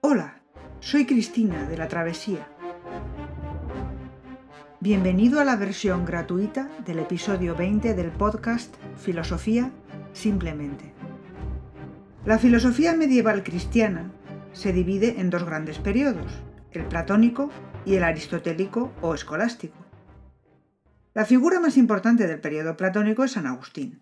Hola, soy Cristina de la Travesía. Bienvenido a la versión gratuita del episodio 20 del podcast Filosofía Simplemente. La filosofía medieval cristiana se divide en dos grandes periodos, el platónico y el aristotélico o escolástico. La figura más importante del periodo platónico es San Agustín.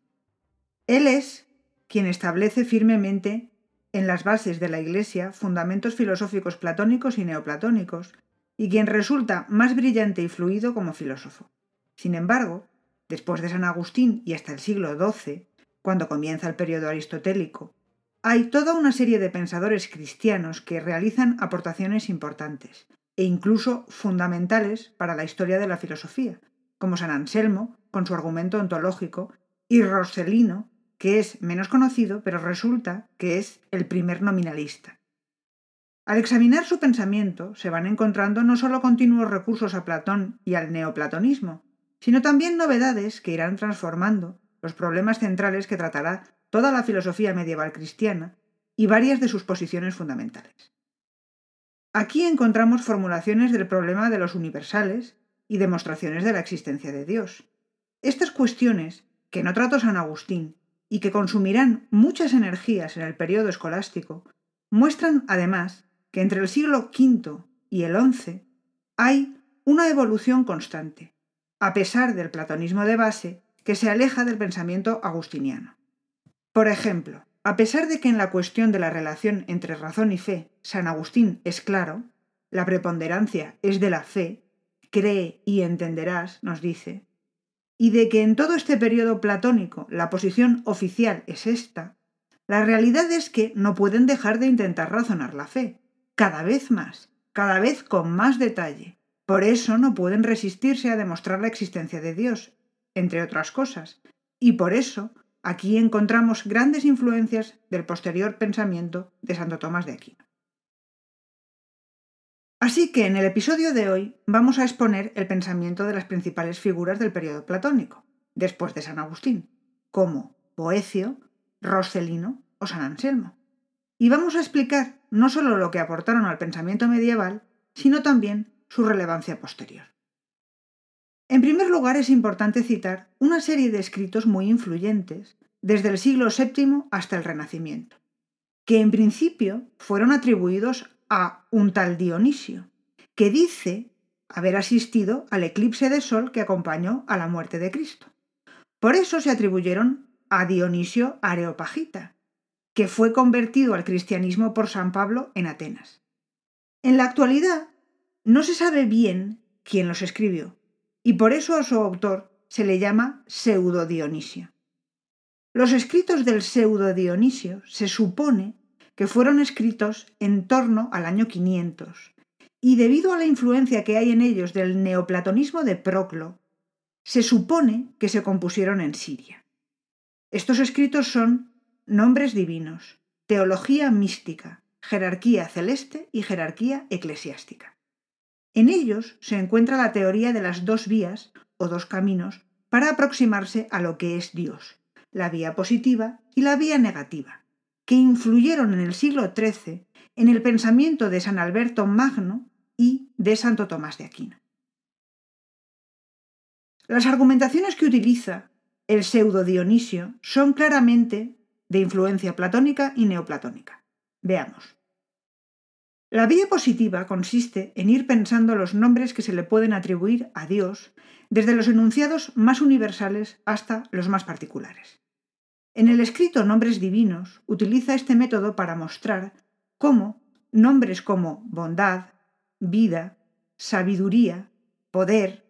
Él es quien establece firmemente en las bases de la Iglesia fundamentos filosóficos platónicos y neoplatónicos, y quien resulta más brillante y fluido como filósofo. Sin embargo, después de San Agustín y hasta el siglo XII, cuando comienza el periodo aristotélico, hay toda una serie de pensadores cristianos que realizan aportaciones importantes e incluso fundamentales para la historia de la filosofía, como San Anselmo, con su argumento ontológico, y Roselino, que es menos conocido, pero resulta que es el primer nominalista. Al examinar su pensamiento se van encontrando no solo continuos recursos a Platón y al neoplatonismo, sino también novedades que irán transformando los problemas centrales que tratará toda la filosofía medieval cristiana y varias de sus posiciones fundamentales. Aquí encontramos formulaciones del problema de los universales y demostraciones de la existencia de Dios. Estas cuestiones, que no trató San Agustín y que consumirán muchas energías en el periodo escolástico, muestran además que entre el siglo V y el XI hay una evolución constante, a pesar del platonismo de base que se aleja del pensamiento agustiniano. Por ejemplo, a pesar de que en la cuestión de la relación entre razón y fe San Agustín es claro, la preponderancia es de la fe, cree y entenderás, nos dice, y de que en todo este periodo platónico la posición oficial es esta, la realidad es que no pueden dejar de intentar razonar la fe, cada vez más, cada vez con más detalle. Por eso no pueden resistirse a demostrar la existencia de Dios, entre otras cosas, y por eso aquí encontramos grandes influencias del posterior pensamiento de Santo Tomás de Aquino. Así que en el episodio de hoy vamos a exponer el pensamiento de las principales figuras del periodo platónico, después de San Agustín, como Boecio, Roselino o San Anselmo. Y vamos a explicar no solo lo que aportaron al pensamiento medieval, sino también su relevancia posterior. En primer lugar, es importante citar una serie de escritos muy influyentes desde el siglo VII hasta el Renacimiento, que en principio fueron atribuidos a un tal Dionisio, que dice haber asistido al eclipse de sol que acompañó a la muerte de Cristo. Por eso se atribuyeron a Dionisio Areopagita, que fue convertido al cristianismo por San Pablo en Atenas. En la actualidad no se sabe bien quién los escribió, y por eso a su autor se le llama pseudo Dionisio. Los escritos del pseudo Dionisio se supone que fueron escritos en torno al año 500, y debido a la influencia que hay en ellos del neoplatonismo de Proclo, se supone que se compusieron en Siria. Estos escritos son nombres divinos, teología mística, jerarquía celeste y jerarquía eclesiástica. En ellos se encuentra la teoría de las dos vías o dos caminos para aproximarse a lo que es Dios, la vía positiva y la vía negativa, que influyeron en el siglo XIII en el pensamiento de San Alberto Magno y de Santo Tomás de Aquino. Las argumentaciones que utiliza el pseudo Dionisio son claramente de influencia platónica y neoplatónica. Veamos. La vía positiva consiste en ir pensando los nombres que se le pueden atribuir a Dios, desde los enunciados más universales hasta los más particulares. En el escrito Nombres Divinos utiliza este método para mostrar cómo nombres como bondad, vida, sabiduría, poder,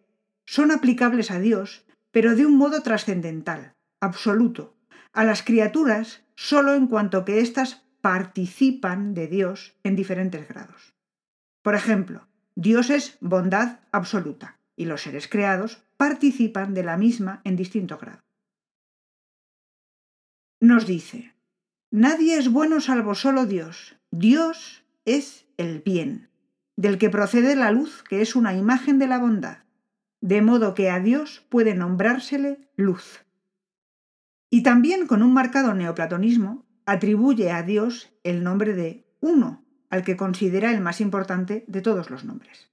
son aplicables a Dios, pero de un modo trascendental, absoluto, a las criaturas solo en cuanto que éstas participan de Dios en diferentes grados. Por ejemplo, Dios es bondad absoluta y los seres creados participan de la misma en distinto grado nos dice, Nadie es bueno salvo solo Dios. Dios es el bien, del que procede la luz, que es una imagen de la bondad, de modo que a Dios puede nombrársele luz. Y también con un marcado neoplatonismo atribuye a Dios el nombre de uno, al que considera el más importante de todos los nombres.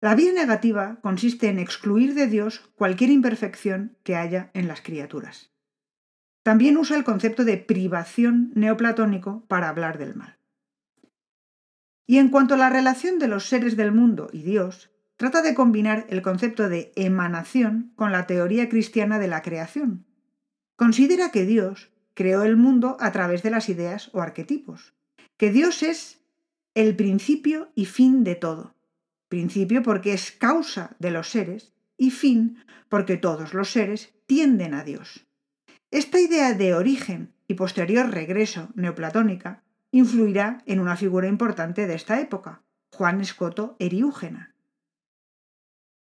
La vía negativa consiste en excluir de Dios cualquier imperfección que haya en las criaturas. También usa el concepto de privación neoplatónico para hablar del mal. Y en cuanto a la relación de los seres del mundo y Dios, trata de combinar el concepto de emanación con la teoría cristiana de la creación. Considera que Dios creó el mundo a través de las ideas o arquetipos, que Dios es el principio y fin de todo. Principio porque es causa de los seres y fin porque todos los seres tienden a Dios. Esta idea de origen y posterior regreso neoplatónica influirá en una figura importante de esta época, Juan Escoto Eriúgena.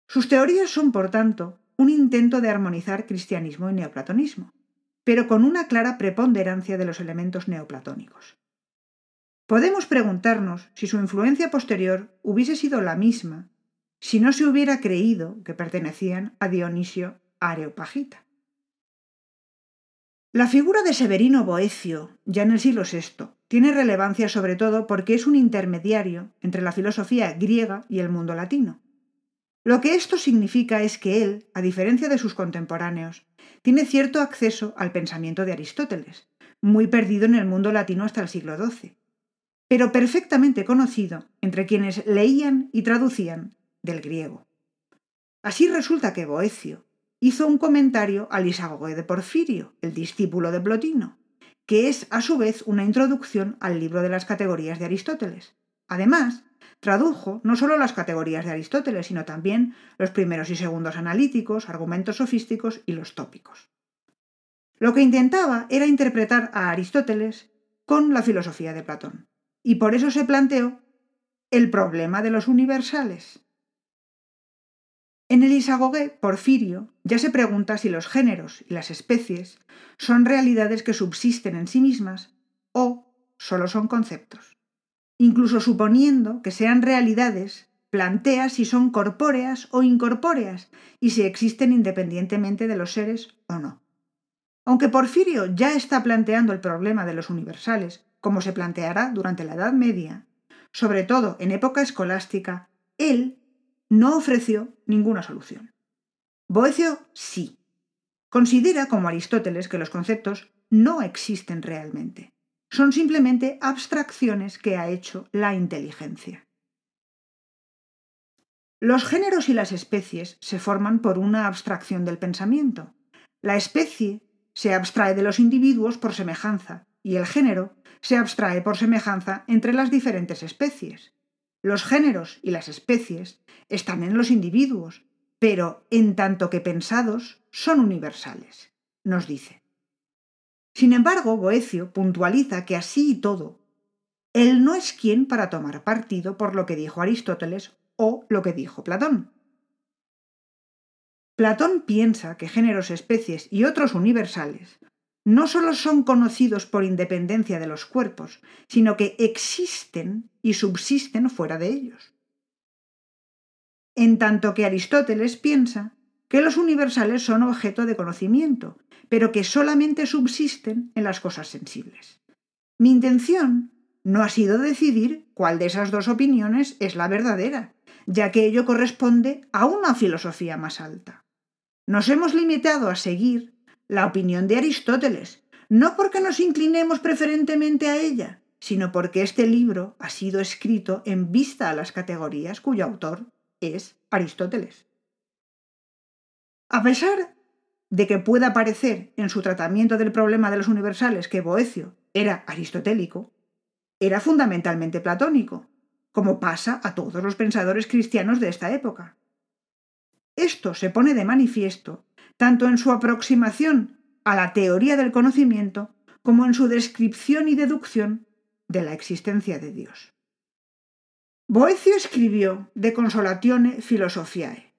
Sus teorías son, por tanto, un intento de armonizar cristianismo y neoplatonismo, pero con una clara preponderancia de los elementos neoplatónicos. Podemos preguntarnos si su influencia posterior hubiese sido la misma si no se hubiera creído que pertenecían a Dionisio Areopagita. La figura de Severino Boecio, ya en el siglo VI, tiene relevancia sobre todo porque es un intermediario entre la filosofía griega y el mundo latino. Lo que esto significa es que él, a diferencia de sus contemporáneos, tiene cierto acceso al pensamiento de Aristóteles, muy perdido en el mundo latino hasta el siglo XII, pero perfectamente conocido entre quienes leían y traducían del griego. Así resulta que Boecio, hizo un comentario al Isagoge de Porfirio, el discípulo de Plotino, que es a su vez una introducción al libro de las categorías de Aristóteles. Además, tradujo no solo las categorías de Aristóteles, sino también los primeros y segundos analíticos, argumentos sofísticos y los tópicos. Lo que intentaba era interpretar a Aristóteles con la filosofía de Platón, y por eso se planteó el problema de los universales, en el Isagoge, Porfirio ya se pregunta si los géneros y las especies son realidades que subsisten en sí mismas o solo son conceptos. Incluso suponiendo que sean realidades, plantea si son corpóreas o incorpóreas y si existen independientemente de los seres o no. Aunque Porfirio ya está planteando el problema de los universales, como se planteará durante la Edad Media, sobre todo en época escolástica, él no ofreció ninguna solución. Boecio sí. Considera, como Aristóteles, que los conceptos no existen realmente. Son simplemente abstracciones que ha hecho la inteligencia. Los géneros y las especies se forman por una abstracción del pensamiento. La especie se abstrae de los individuos por semejanza y el género se abstrae por semejanza entre las diferentes especies. Los géneros y las especies están en los individuos, pero en tanto que pensados son universales, nos dice. Sin embargo, Boecio puntualiza que así y todo, él no es quien para tomar partido por lo que dijo Aristóteles o lo que dijo Platón. Platón piensa que géneros, especies y otros universales no solo son conocidos por independencia de los cuerpos, sino que existen y subsisten fuera de ellos. En tanto que Aristóteles piensa que los universales son objeto de conocimiento, pero que solamente subsisten en las cosas sensibles. Mi intención no ha sido decidir cuál de esas dos opiniones es la verdadera, ya que ello corresponde a una filosofía más alta. Nos hemos limitado a seguir la opinión de Aristóteles, no porque nos inclinemos preferentemente a ella, sino porque este libro ha sido escrito en vista a las categorías cuyo autor es Aristóteles. A pesar de que pueda parecer en su tratamiento del problema de los universales que Boecio era aristotélico, era fundamentalmente platónico, como pasa a todos los pensadores cristianos de esta época. Esto se pone de manifiesto tanto en su aproximación a la teoría del conocimiento como en su descripción y deducción de la existencia de Dios. Boecio escribió De Consolatione Philosophiae,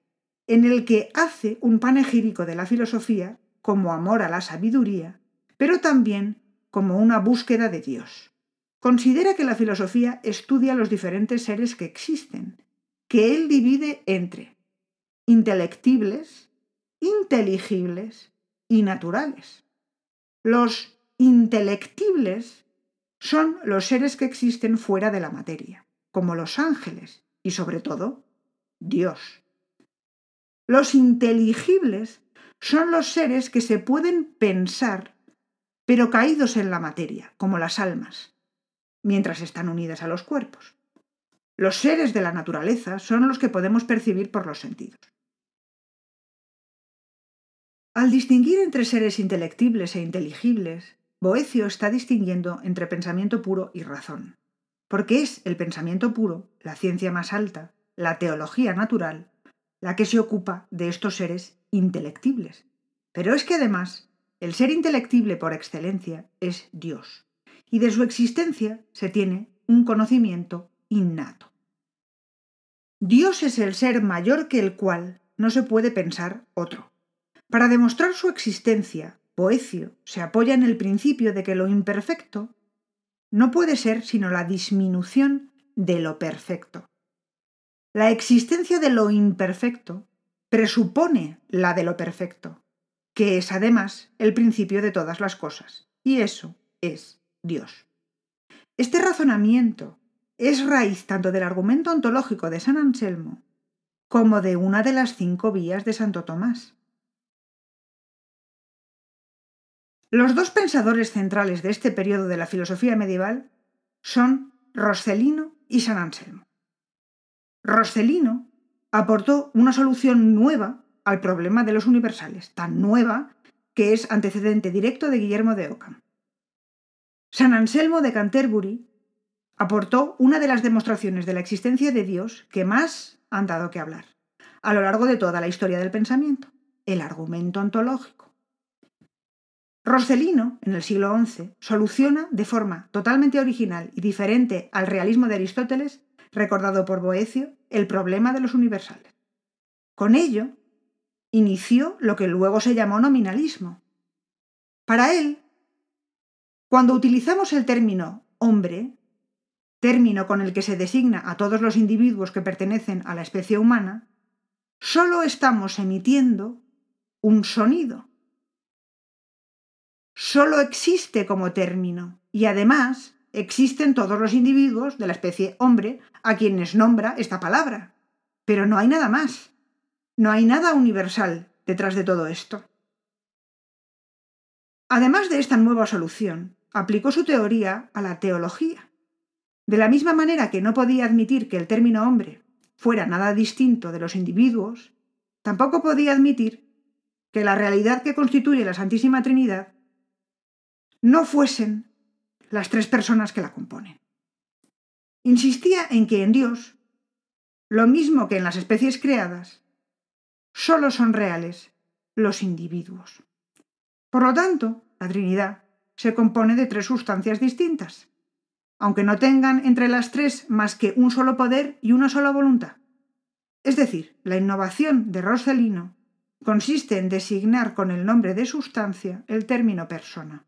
en el que hace un panegírico de la filosofía como amor a la sabiduría, pero también como una búsqueda de Dios. Considera que la filosofía estudia los diferentes seres que existen, que él divide entre intelectibles, inteligibles y naturales. Los intelectibles son los seres que existen fuera de la materia, como los ángeles y sobre todo Dios. Los inteligibles son los seres que se pueden pensar, pero caídos en la materia, como las almas, mientras están unidas a los cuerpos. Los seres de la naturaleza son los que podemos percibir por los sentidos. Al distinguir entre seres intelectibles e inteligibles, Boecio está distinguiendo entre pensamiento puro y razón, porque es el pensamiento puro, la ciencia más alta, la teología natural, la que se ocupa de estos seres intelectibles. Pero es que además, el ser intelectible por excelencia es Dios, y de su existencia se tiene un conocimiento innato. Dios es el ser mayor que el cual no se puede pensar otro. Para demostrar su existencia, Boecio se apoya en el principio de que lo imperfecto no puede ser sino la disminución de lo perfecto. La existencia de lo imperfecto presupone la de lo perfecto, que es además el principio de todas las cosas, y eso es Dios. Este razonamiento es raíz tanto del argumento ontológico de San Anselmo como de una de las cinco vías de Santo Tomás. Los dos pensadores centrales de este periodo de la filosofía medieval son Roscelino y San Anselmo. Roscelino aportó una solución nueva al problema de los universales, tan nueva que es antecedente directo de Guillermo de Ockham. San Anselmo de Canterbury aportó una de las demostraciones de la existencia de Dios que más han dado que hablar a lo largo de toda la historia del pensamiento, el argumento ontológico. Roscelino, en el siglo XI, soluciona de forma totalmente original y diferente al realismo de Aristóteles, recordado por Boecio, el problema de los universales. Con ello, inició lo que luego se llamó nominalismo. Para él, cuando utilizamos el término hombre, término con el que se designa a todos los individuos que pertenecen a la especie humana, solo estamos emitiendo un sonido, solo existe como término y además existen todos los individuos de la especie hombre a quienes nombra esta palabra. Pero no hay nada más. No hay nada universal detrás de todo esto. Además de esta nueva solución, aplicó su teoría a la teología. De la misma manera que no podía admitir que el término hombre fuera nada distinto de los individuos, tampoco podía admitir que la realidad que constituye la Santísima Trinidad no fuesen las tres personas que la componen. Insistía en que en Dios, lo mismo que en las especies creadas, solo son reales los individuos. Por lo tanto, la Trinidad se compone de tres sustancias distintas, aunque no tengan entre las tres más que un solo poder y una sola voluntad. Es decir, la innovación de Roselino consiste en designar con el nombre de sustancia el término persona.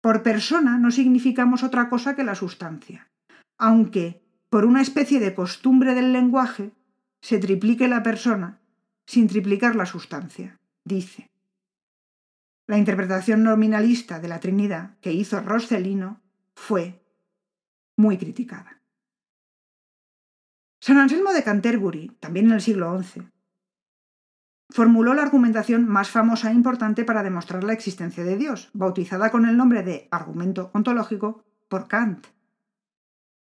Por persona no significamos otra cosa que la sustancia, aunque, por una especie de costumbre del lenguaje, se triplique la persona sin triplicar la sustancia, dice. La interpretación nominalista de la Trinidad que hizo Roscelino fue muy criticada. San Anselmo de Canterbury, también en el siglo XI, formuló la argumentación más famosa e importante para demostrar la existencia de Dios, bautizada con el nombre de argumento ontológico por Kant.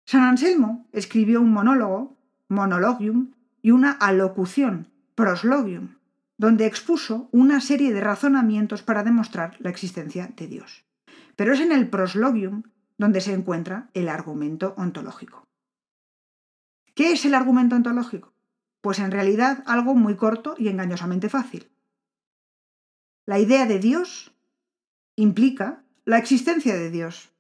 San Anselmo escribió un monólogo, monologium, y una alocución, proslogium, donde expuso una serie de razonamientos para demostrar la existencia de Dios. Pero es en el proslogium donde se encuentra el argumento ontológico. ¿Qué es el argumento ontológico? Pues en realidad algo muy corto y engañosamente fácil. La idea de Dios implica la existencia de Dios.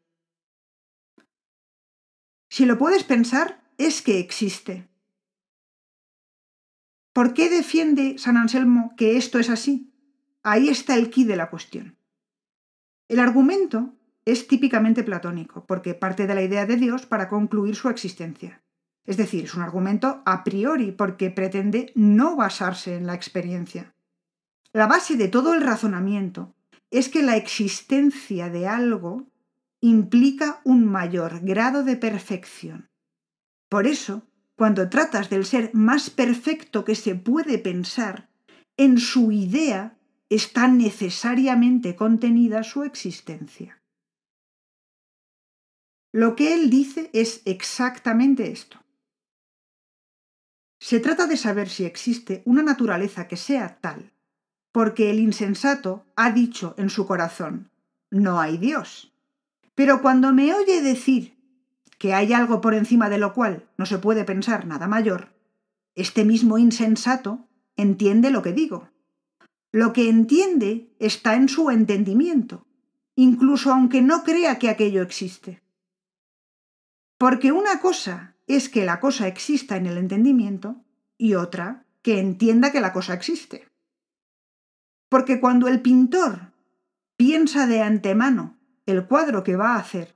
Si lo puedes pensar, es que existe. ¿Por qué defiende San Anselmo que esto es así? Ahí está el quid de la cuestión. El argumento es típicamente platónico, porque parte de la idea de Dios para concluir su existencia. Es decir, es un argumento a priori porque pretende no basarse en la experiencia. La base de todo el razonamiento es que la existencia de algo implica un mayor grado de perfección. Por eso, cuando tratas del ser más perfecto que se puede pensar, en su idea está necesariamente contenida su existencia. Lo que él dice es exactamente esto. Se trata de saber si existe una naturaleza que sea tal, porque el insensato ha dicho en su corazón, no hay Dios. Pero cuando me oye decir que hay algo por encima de lo cual no se puede pensar nada mayor, este mismo insensato entiende lo que digo. Lo que entiende está en su entendimiento, incluso aunque no crea que aquello existe. Porque una cosa es que la cosa exista en el entendimiento y otra que entienda que la cosa existe. Porque cuando el pintor piensa de antemano el cuadro que va a hacer,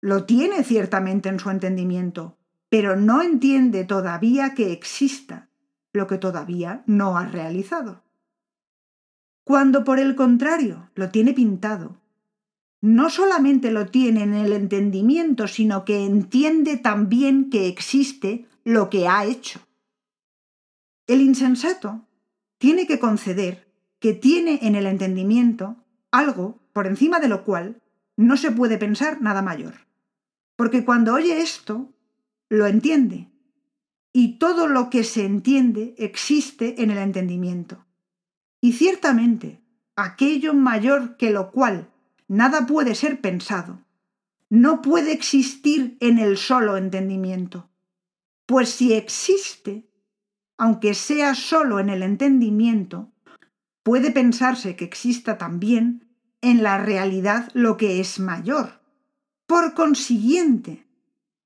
lo tiene ciertamente en su entendimiento, pero no entiende todavía que exista lo que todavía no ha realizado. Cuando por el contrario lo tiene pintado no solamente lo tiene en el entendimiento, sino que entiende también que existe lo que ha hecho. El insensato tiene que conceder que tiene en el entendimiento algo por encima de lo cual no se puede pensar nada mayor. Porque cuando oye esto, lo entiende. Y todo lo que se entiende existe en el entendimiento. Y ciertamente, aquello mayor que lo cual nada puede ser pensado, no puede existir en el solo entendimiento, pues si existe, aunque sea solo en el entendimiento, puede pensarse que exista también en la realidad lo que es mayor. Por consiguiente,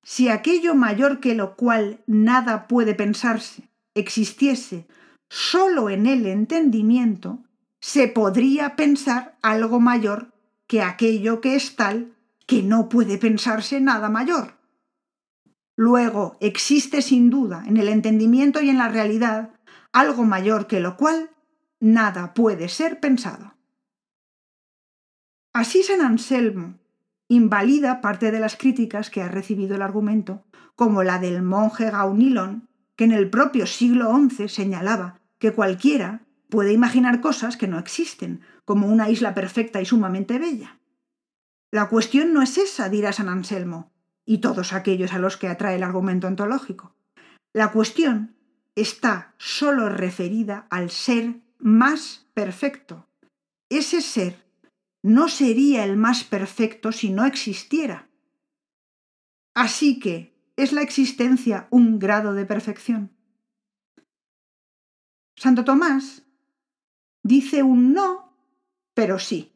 si aquello mayor que lo cual nada puede pensarse existiese solo en el entendimiento, se podría pensar algo mayor que aquello que es tal que no puede pensarse nada mayor. Luego existe sin duda en el entendimiento y en la realidad algo mayor que lo cual nada puede ser pensado. Así San Anselmo invalida parte de las críticas que ha recibido el argumento, como la del monje Gaunilon, que en el propio siglo XI señalaba que cualquiera puede imaginar cosas que no existen, como una isla perfecta y sumamente bella. La cuestión no es esa, dirá San Anselmo, y todos aquellos a los que atrae el argumento ontológico. La cuestión está sólo referida al ser más perfecto. Ese ser no sería el más perfecto si no existiera. Así que, ¿es la existencia un grado de perfección? Santo Tomás dice un no, pero sí,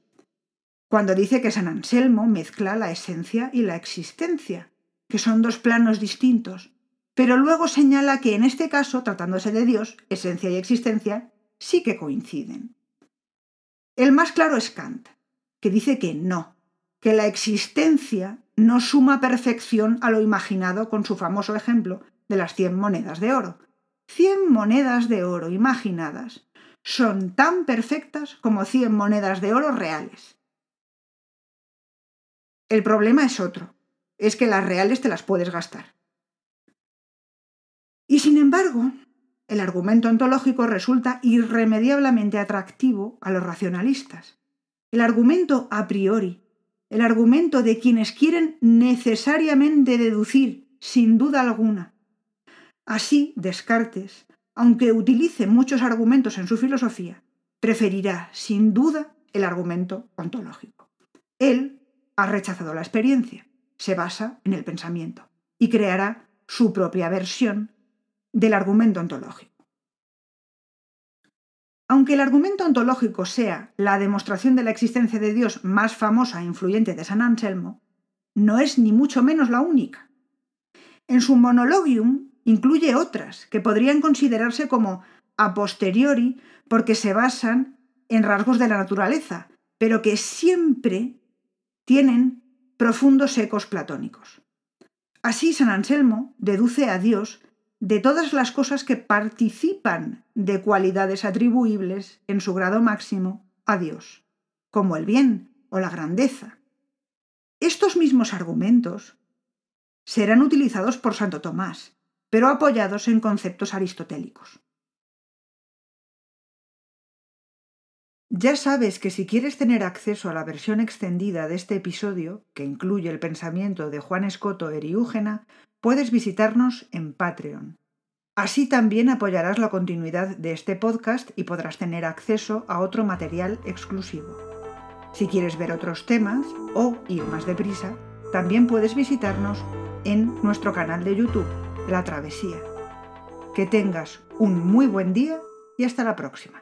cuando dice que San Anselmo mezcla la esencia y la existencia, que son dos planos distintos, pero luego señala que en este caso, tratándose de Dios, esencia y existencia sí que coinciden. El más claro es Kant, que dice que no, que la existencia no suma perfección a lo imaginado con su famoso ejemplo de las cien monedas de oro. Cien monedas de oro imaginadas son tan perfectas como cien monedas de oro reales. El problema es otro, es que las reales te las puedes gastar. Y sin embargo, el argumento ontológico resulta irremediablemente atractivo a los racionalistas. El argumento a priori, el argumento de quienes quieren necesariamente deducir, sin duda alguna. Así, Descartes aunque utilice muchos argumentos en su filosofía, preferirá, sin duda, el argumento ontológico. Él ha rechazado la experiencia, se basa en el pensamiento y creará su propia versión del argumento ontológico. Aunque el argumento ontológico sea la demostración de la existencia de Dios más famosa e influyente de San Anselmo, no es ni mucho menos la única. En su Monologium incluye otras que podrían considerarse como a posteriori porque se basan en rasgos de la naturaleza, pero que siempre tienen profundos ecos platónicos. Así San Anselmo deduce a Dios de todas las cosas que participan de cualidades atribuibles en su grado máximo a Dios, como el bien o la grandeza. Estos mismos argumentos serán utilizados por Santo Tomás, pero apoyados en conceptos aristotélicos. Ya sabes que si quieres tener acceso a la versión extendida de este episodio, que incluye el pensamiento de Juan Escoto Eriúgena, puedes visitarnos en Patreon. Así también apoyarás la continuidad de este podcast y podrás tener acceso a otro material exclusivo. Si quieres ver otros temas o ir más deprisa, también puedes visitarnos en nuestro canal de YouTube, La Travesía. Que tengas un muy buen día y hasta la próxima.